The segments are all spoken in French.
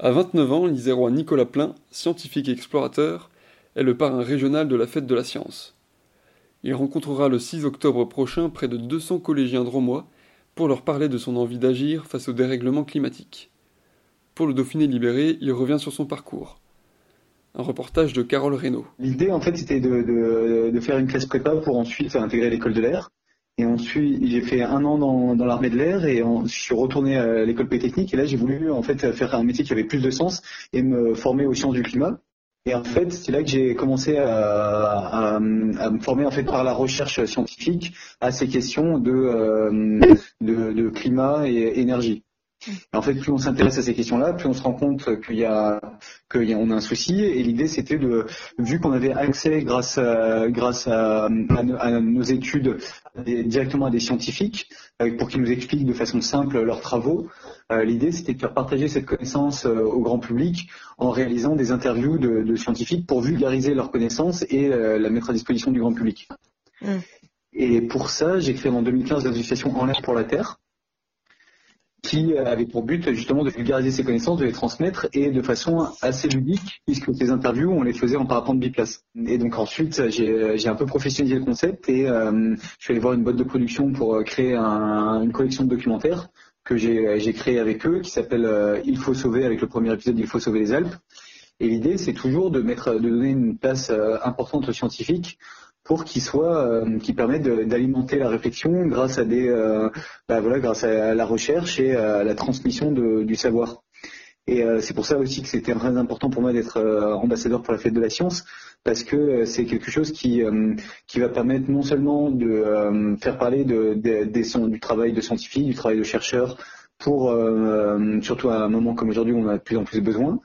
À 29 ans, l'Isérois Nicolas Plein, scientifique et explorateur, est le parrain régional de la Fête de la Science. Il rencontrera le 6 octobre prochain près de 200 collégiens dromois pour leur parler de son envie d'agir face au dérèglement climatique. Pour le Dauphiné libéré, il revient sur son parcours. Un reportage de Carole Reynaud. L'idée, en fait, c'était de, de, faire une classe prépa pour ensuite intégrer l'école de l'air. Et ensuite, j'ai fait un an dans, dans l'armée de l'air et je suis retourné à l'école polytechnique. Et là, j'ai voulu en fait faire un métier qui avait plus de sens et me former aux sciences du climat. Et en fait, c'est là que j'ai commencé à, à, me former en fait par la recherche scientifique à ces questions de, euh, de, de climat et énergie. En fait, plus on s'intéresse à ces questions-là, plus on se rend compte qu'il y a qu'on a un souci. Et l'idée, c'était de, vu qu'on avait accès grâce à, grâce à, nos études directement à des scientifiques euh, pour qu'ils nous expliquent de façon simple leurs travaux. Euh, l'idée, c'était de faire partager cette connaissance euh, au grand public en réalisant des interviews de, scientifiques pour vulgariser leurs connaissances et la mettre à disposition du grand public. Mm. Et pour ça, j'ai créé en 2015 l'association En l'air pour la Terre qui avait pour but justement de vulgariser ses connaissances, de les transmettre et de façon assez ludique, puisque ces interviews, on les faisait en parapente biplace. Et donc ensuite, j'ai un peu professionnalisé le concept et euh, je suis allé voir une boîte de production pour euh, créer une collection de documentaires que j'ai créé avec eux, qui s'appelle euh, Il faut sauver, avec le premier épisode Il faut sauver les Alpes. Et l'idée, c'est toujours de mettre, de donner une place importante aux scientifiques pour qu'il soit, euh, qui permette d'alimenter la réflexion grâce à des, euh, bah voilà, grâce à la recherche et à la transmission de, du savoir. Et euh, c'est pour ça aussi que c'était très important pour moi d'être ambassadeur pour la fête de la science, parce que c'est quelque chose qui, qui va permettre non seulement de faire parler de, de, des, du travail de scientifiques, du travail de chercheurs, pour surtout à un moment comme aujourd'hui où on a de plus en plus besoin,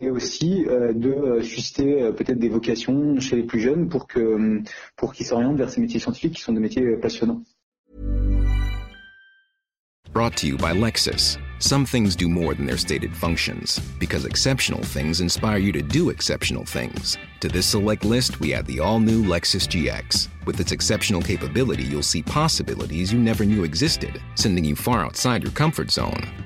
et aussi euh, de euh, susciter euh, peut-être des vocations chez les plus jeunes pour que euh, pour qu'ils s'orientent vers ces métiers scientifiques qui sont des métiers euh, passionnants. Brought to you by Lexus. Some things do more than their stated functions, because exceptional things inspire you to do exceptional things. To this select list, we add the all new Lexus GX. With its exceptional capability, you'll see possibilities you never knew existed, sending you far outside your comfort zone.